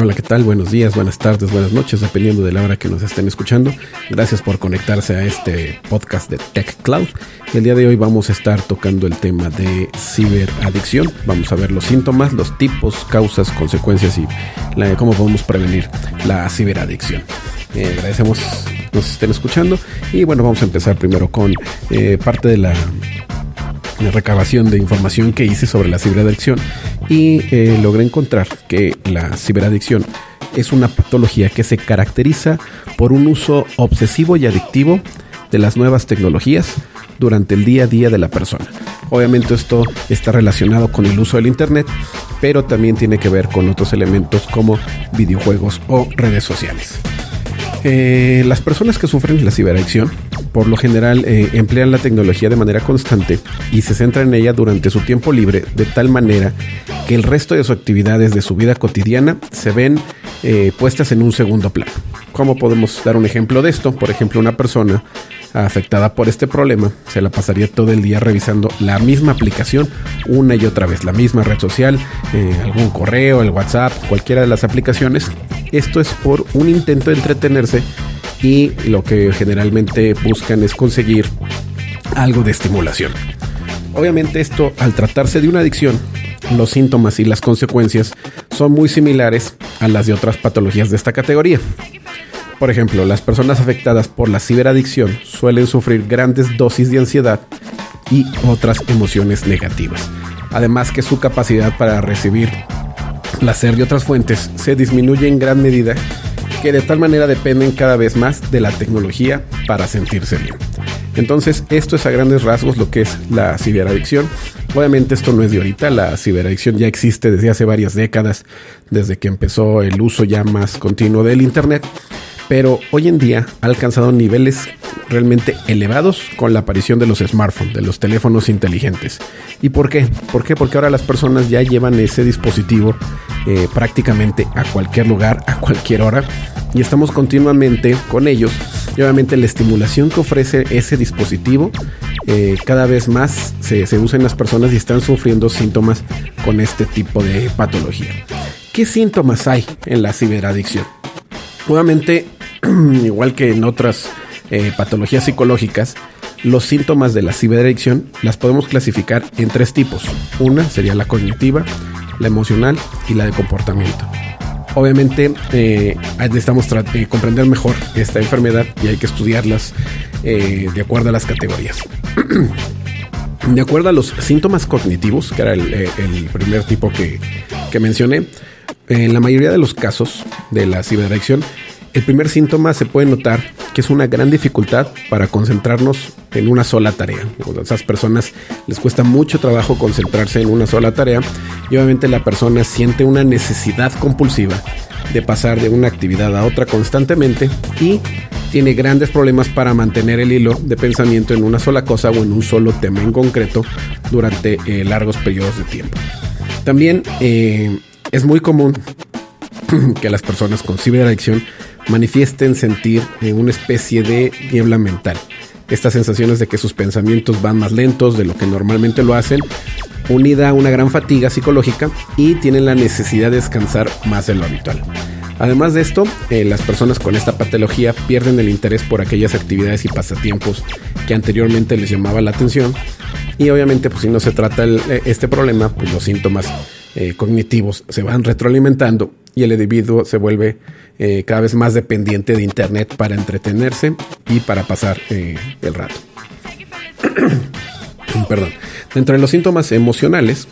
Hola, ¿qué tal? Buenos días, buenas tardes, buenas noches, dependiendo de la hora que nos estén escuchando. Gracias por conectarse a este podcast de Tech Cloud. El día de hoy vamos a estar tocando el tema de ciberadicción. Vamos a ver los síntomas, los tipos, causas, consecuencias y cómo podemos prevenir la ciberadicción. Eh, agradecemos nos estén escuchando y bueno, vamos a empezar primero con eh, parte de la recabación de información que hice sobre la ciberadicción y eh, logré encontrar que la ciberadicción es una patología que se caracteriza por un uso obsesivo y adictivo de las nuevas tecnologías durante el día a día de la persona. Obviamente esto está relacionado con el uso del Internet, pero también tiene que ver con otros elementos como videojuegos o redes sociales. Eh, las personas que sufren la ciberadicción por lo general eh, emplean la tecnología de manera constante y se centran en ella durante su tiempo libre de tal manera que el resto de sus actividades de su vida cotidiana se ven eh, puestas en un segundo plano. ¿Cómo podemos dar un ejemplo de esto? Por ejemplo, una persona afectada por este problema se la pasaría todo el día revisando la misma aplicación una y otra vez, la misma red social, eh, algún correo, el WhatsApp, cualquiera de las aplicaciones. Esto es por un intento de entretenerse y lo que generalmente buscan es conseguir algo de estimulación. Obviamente esto, al tratarse de una adicción, los síntomas y las consecuencias son muy similares a las de otras patologías de esta categoría. Por ejemplo, las personas afectadas por la ciberadicción suelen sufrir grandes dosis de ansiedad y otras emociones negativas. Además que su capacidad para recibir placer de otras fuentes se disminuye en gran medida que de tal manera dependen cada vez más de la tecnología para sentirse bien. Entonces, esto es a grandes rasgos lo que es la ciberadicción. Obviamente esto no es de ahorita, la ciberadicción ya existe desde hace varias décadas, desde que empezó el uso ya más continuo del Internet pero hoy en día ha alcanzado niveles realmente elevados con la aparición de los smartphones, de los teléfonos inteligentes. ¿Y por qué? ¿Por qué? Porque ahora las personas ya llevan ese dispositivo eh, prácticamente a cualquier lugar, a cualquier hora, y estamos continuamente con ellos. Y obviamente la estimulación que ofrece ese dispositivo eh, cada vez más se, se usa en las personas y están sufriendo síntomas con este tipo de patología. ¿Qué síntomas hay en la ciberadicción? Nuevamente, igual que en otras eh, patologías psicológicas, los síntomas de la ciberadicción las podemos clasificar en tres tipos. Una sería la cognitiva, la emocional y la de comportamiento. Obviamente eh, necesitamos eh, comprender mejor esta enfermedad y hay que estudiarlas de acuerdo a las categorías. de acuerdo a los síntomas cognitivos, que era el, primer tipo que, que mencioné, en la mayoría de los casos de la ciberadicción, el primer síntoma se puede notar que es una gran dificultad para concentrarnos en una sola tarea. A esas personas les cuesta mucho trabajo concentrarse en una sola tarea y obviamente la persona siente una necesidad compulsiva de pasar de una actividad a otra constantemente y tiene grandes problemas para mantener el hilo de pensamiento en una sola cosa o en un solo tema en concreto durante eh, largos periodos de tiempo. También eh, es muy común que las personas con ciberadicción manifiesten sentir una especie de niebla mental. Estas sensaciones de que sus pensamientos van más lentos de lo que normalmente lo hacen, unida a una gran fatiga psicológica y tienen la necesidad de descansar más de lo habitual. Además de esto, eh, las personas con esta patología pierden el interés por aquellas actividades y pasatiempos que anteriormente les llamaba la atención y obviamente pues si no se trata eh, este problema, pues los síntomas eh, cognitivos se van retroalimentando y el individuo se vuelve eh, cada vez más dependiente de Internet para entretenerse y para pasar eh, el rato. Perdón. Dentro de los síntomas emocionales,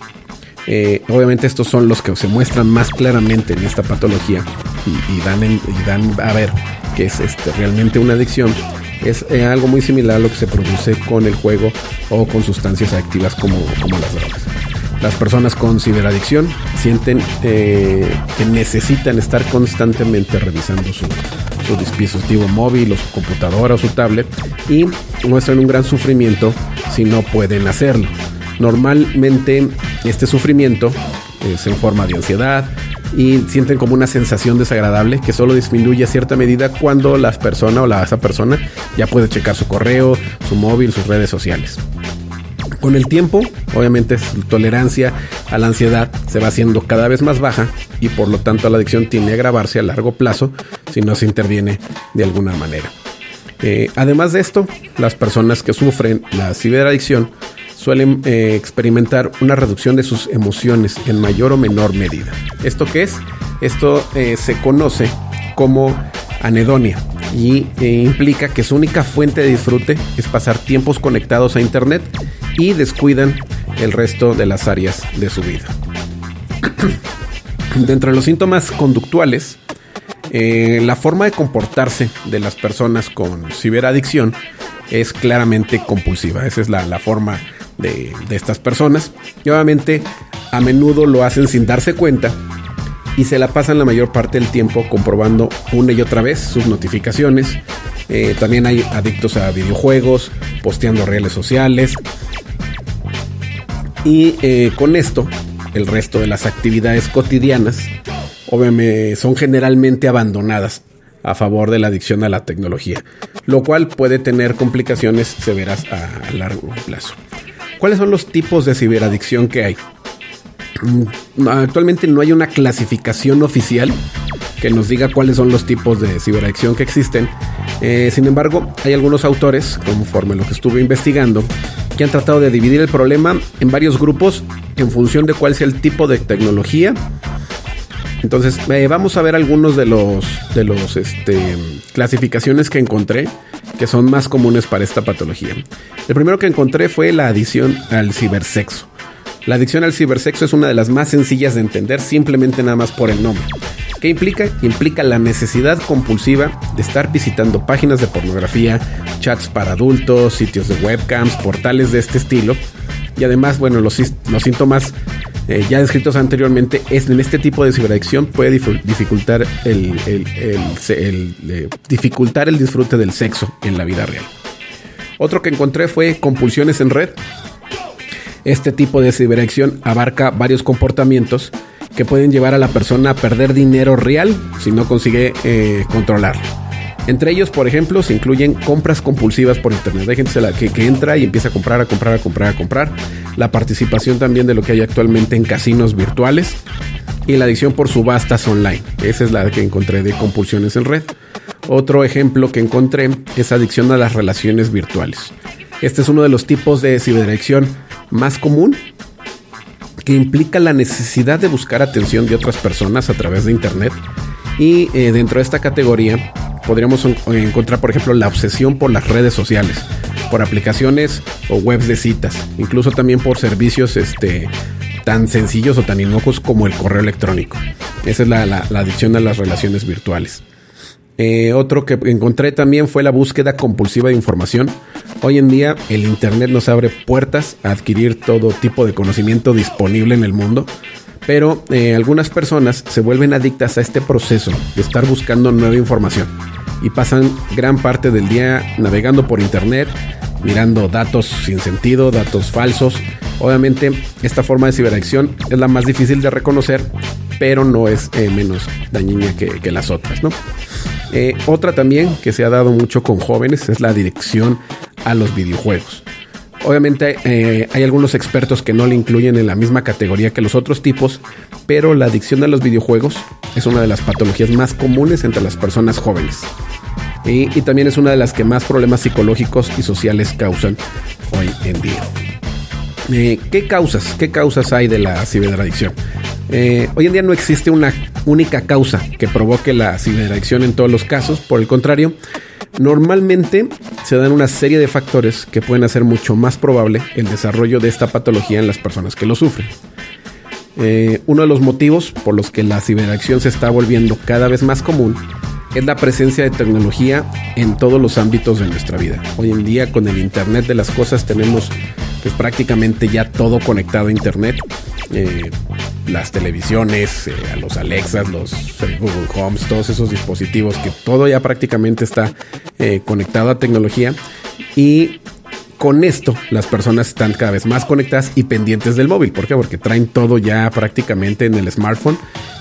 obviamente estos son los que se muestran más claramente en esta patología y, dan, y dan a ver que es este, realmente una adicción. Es algo muy similar a lo que se produce con el juego o con sustancias activas como, como las drogas. Las personas con ciberadicción sienten eh, que necesitan estar constantemente revisando su, dispositivo móvil o su computadora o su tablet y muestran un gran sufrimiento si no pueden hacerlo. Normalmente este sufrimiento es en forma de ansiedad, y sienten como una sensación desagradable que solo disminuye a cierta medida cuando la persona o la, esa persona ya puede checar su correo, su móvil, sus redes sociales. Con el tiempo, obviamente su tolerancia a la ansiedad se va haciendo cada vez más baja y por lo tanto la adicción tiende a agravarse a largo plazo si no se interviene de alguna manera. Eh, además de esto, las personas que sufren la ciberadicción suelen eh, experimentar una reducción de sus emociones en mayor o menor medida. ¿Esto qué es? Esto eh, se conoce como anedonia y implica que su única fuente de disfrute es pasar tiempos conectados a Internet y descuidan el resto de las áreas de su vida. Dentro de los síntomas conductuales, eh, la forma de comportarse de las personas con ciberadicción es claramente compulsiva. Esa es la, forma de, de, estas personas. Y obviamente a menudo lo hacen sin darse cuenta y se la pasan la mayor parte del tiempo comprobando una y otra vez sus notificaciones. Eh, también hay adictos a videojuegos, posteando redes sociales. Y eh, con esto, el resto de las actividades cotidianas obviamente son generalmente abandonadas a favor de la adicción a la tecnología, lo cual puede tener complicaciones severas a largo plazo. ¿Cuáles son los tipos de ciberadicción que hay? Mm, actualmente no hay una clasificación oficial que nos diga cuáles son los tipos de ciberadicción que existen. Eh, sin embargo, hay algunos autores, conforme lo que estuve investigando, que han tratado de dividir el problema en varios grupos en función de cuál sea el tipo de tecnología. Entonces, eh, vamos a ver algunos de los de los este, clasificaciones que encontré que son más comunes para esta patología. El primero que encontré fue la adición al cibersexo. La adicción al cibersexo es una de las más sencillas de entender simplemente nada más por el nombre. ¿Qué implica? Implica la necesidad compulsiva de estar visitando páginas de pornografía, chats para adultos, sitios de webcams, portales de este estilo. Y además, bueno, los, síntomas eh, ya descritos anteriormente es en este tipo de ciberadicción puede dificultar el, eh, dificultar el disfrute del sexo en la vida real. Otro que encontré fue compulsiones en red. Este tipo de ciberadicción abarca varios comportamientos que pueden llevar a la persona a perder dinero real si no consigue eh, controlarlo. Entre ellos, por ejemplo, se incluyen compras compulsivas por internet. Hay gente que, que, entra y empieza a comprar, a comprar, a comprar, a comprar. La participación también de lo que hay actualmente en casinos virtuales. Y la adicción por subastas online. Esa es la que encontré de compulsiones en red. Otro ejemplo que encontré es adicción a las relaciones virtuales. Este es uno de los tipos de ciberadicción más común que implica la necesidad de buscar atención de otras personas a través de Internet. Y eh, dentro de esta categoría podríamos encontrar, por ejemplo, la obsesión por las redes sociales, por aplicaciones o webs de citas, incluso también por servicios este, tan sencillos o tan inocuos como el correo electrónico. Esa es la, adicción a las relaciones virtuales. Eh, otro que encontré también fue la búsqueda compulsiva de información Hoy en día el Internet nos abre puertas a adquirir todo tipo de conocimiento disponible en el mundo, pero eh, algunas personas se vuelven adictas a este proceso de estar buscando nueva información y pasan gran parte del día navegando por Internet, mirando datos sin sentido, datos falsos. Obviamente esta forma de ciberadicción es la más difícil de reconocer, pero no es eh, menos dañina que, que las otras, ¿no? Eh, otra también que se ha dado mucho con jóvenes es la dirección a los videojuegos. Obviamente eh, hay algunos expertos que no le incluyen en la misma categoría que los otros tipos, pero la adicción a los videojuegos es una de las patologías más comunes entre las personas jóvenes. Y, también es una de las que más problemas psicológicos y sociales causan hoy en día. Eh, ¿Qué causas? ¿Qué causas hay de la ciberadicción? Eh, hoy en día no existe una única causa que provoque la ciberadicción en todos los casos, por el contrario, normalmente se dan una serie de factores que pueden hacer mucho más probable el desarrollo de esta patología en las personas que lo sufren. Eh, uno de los motivos por los que la ciberadicción se está volviendo cada vez más común es la presencia de tecnología en todos los ámbitos de nuestra vida. Hoy en día con el Internet de las Cosas tenemos pues, prácticamente ya todo conectado a Internet. Eh, las televisiones, eh, los Alexas, los Google Homes, todos esos dispositivos que todo ya prácticamente está eh, conectado a tecnología y con esto las personas están cada vez más conectadas y pendientes del móvil. ¿Por qué? Porque traen todo ya prácticamente en el smartphone.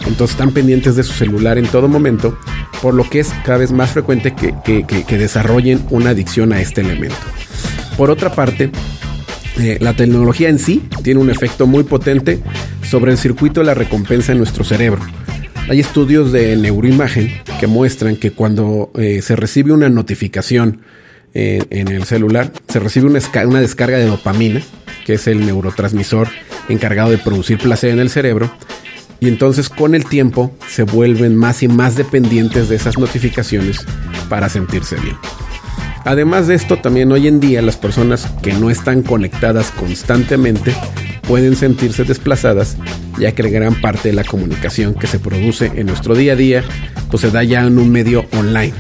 Entonces están pendientes de su celular en todo momento, por lo que es cada vez más frecuente que, desarrollen una adicción a este elemento. Por otra parte, eh, la tecnología en sí tiene un efecto muy potente sobre el circuito de la recompensa en nuestro cerebro. Hay estudios de neuroimagen que muestran que cuando eh, se recibe una notificación eh, en el celular, se recibe una, una descarga de dopamina, que es el neurotransmisor encargado de producir placer en el cerebro, y entonces con el tiempo se vuelven más y más dependientes de esas notificaciones para sentirse bien. Además de esto, también hoy en día las personas que no están conectadas constantemente pueden sentirse desplazadas, ya que gran parte de la comunicación que se produce en nuestro día a día, pues se da ya en un medio online.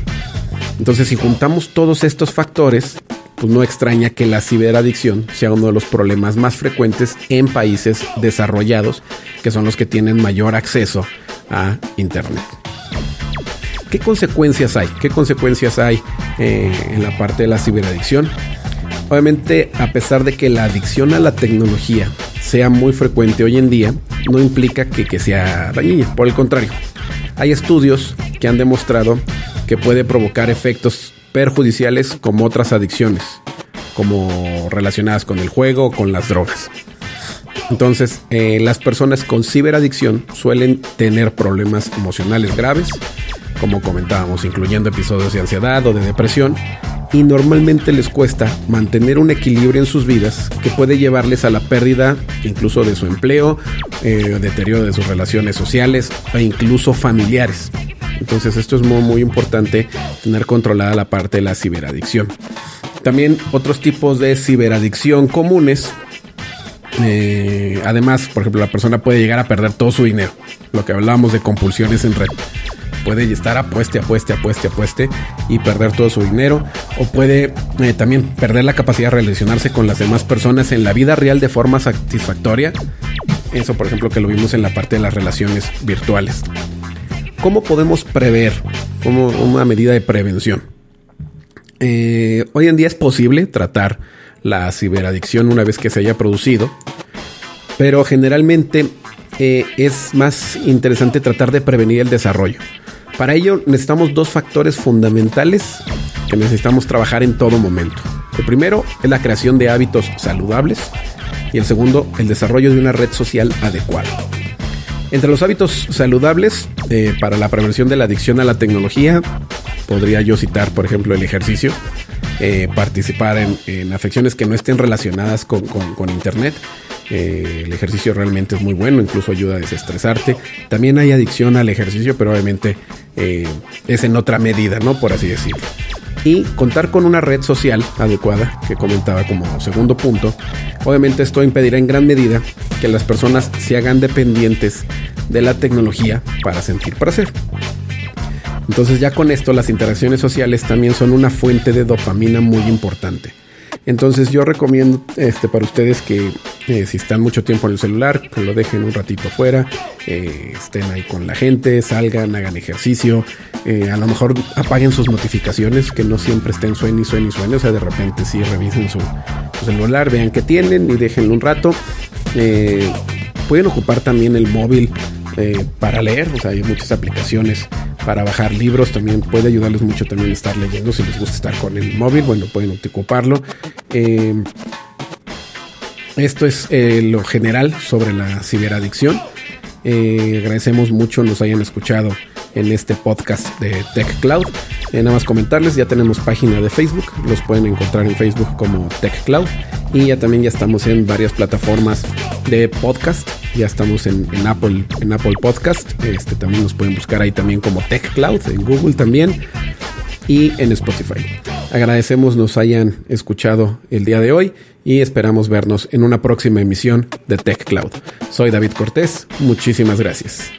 Entonces, si juntamos todos estos factores, pues no extraña que la ciberadicción sea uno de los problemas más frecuentes en países desarrollados, que son los que tienen mayor acceso a Internet. ¿Qué consecuencias hay? ¿Qué consecuencias hay eh, en la parte de la ciberadicción? Obviamente, a pesar de que la adicción a la tecnología sea muy frecuente hoy en día, no implica que, sea dañina. Por el contrario, hay estudios que han demostrado que puede provocar efectos perjudiciales como otras adicciones, como relacionadas con el juego o con las drogas. Entonces, eh, las personas con ciberadicción suelen tener problemas emocionales graves, como comentábamos, incluyendo episodios de ansiedad o de depresión, y normalmente les cuesta mantener un equilibrio en sus vidas que puede llevarles a la pérdida incluso de su empleo, eh, deterioro de sus relaciones sociales e incluso familiares. Entonces esto es muy, muy importante tener controlada la parte de la ciberadicción. También otros tipos de ciberadicción comunes. Eh, además, por ejemplo, la persona puede llegar a perder todo su dinero. Lo que hablábamos de compulsiones en red puede estar apueste, apueste, apueste, apueste y perder todo su dinero. O puede eh, también perder la capacidad de relacionarse con las demás personas en la vida real de forma satisfactoria. Eso, por ejemplo, que lo vimos en la parte de las relaciones virtuales. ¿Cómo podemos prever? Como una medida de prevención. Eh, hoy en día es posible tratar la ciberadicción una vez que se haya producido, pero generalmente eh, es más interesante tratar de prevenir el desarrollo. Para ello necesitamos dos factores fundamentales que necesitamos trabajar en todo momento. El primero es la creación de hábitos saludables y el segundo el desarrollo de una red social adecuada. Entre los hábitos saludables eh, para la prevención de la adicción a la tecnología, podría yo citar, por ejemplo, el ejercicio, eh, participar en, afecciones que no estén relacionadas con Internet, eh, el ejercicio realmente es muy bueno, incluso ayuda a desestresarte. También hay adicción al ejercicio, pero obviamente eh, es en otra medida, ¿no? Por así decirlo. Y contar con una red social adecuada, que comentaba como segundo punto. Obviamente esto impedirá en gran medida que las personas se hagan dependientes de la tecnología para sentir placer. Entonces ya con esto las interacciones sociales también son una fuente de dopamina muy importante. Entonces yo recomiendo este, para ustedes que eh, si están mucho tiempo en el celular, que lo dejen un ratito fuera, eh, estén ahí con la gente, salgan, hagan ejercicio, eh, a lo mejor apaguen sus notificaciones, que no siempre estén suene y suene y suene, o sea, de repente sí revisen su, celular, vean qué tienen y déjenlo un rato. pueden ocupar también el móvil para leer, o sea, hay muchas aplicaciones para bajar libros, también puede ayudarles mucho también estar leyendo, si les gusta estar con el móvil, bueno, pueden ocuparlo. Eh, esto es eh, lo general sobre la ciberadicción. Eh, agradecemos mucho nos hayan escuchado en este podcast de Tech Cloud. nada más comentarles, ya tenemos página de Facebook, los pueden encontrar en Facebook como Tech Cloud y ya también ya estamos en varias plataformas de podcast. Ya estamos en, Apple, en Apple Podcast. Este también nos pueden buscar ahí también como Tech Cloud, en Google también y en Spotify. Agradecemos nos hayan escuchado el día de hoy y esperamos vernos en una próxima emisión de Tech Cloud. Soy David Cortés, muchísimas gracias.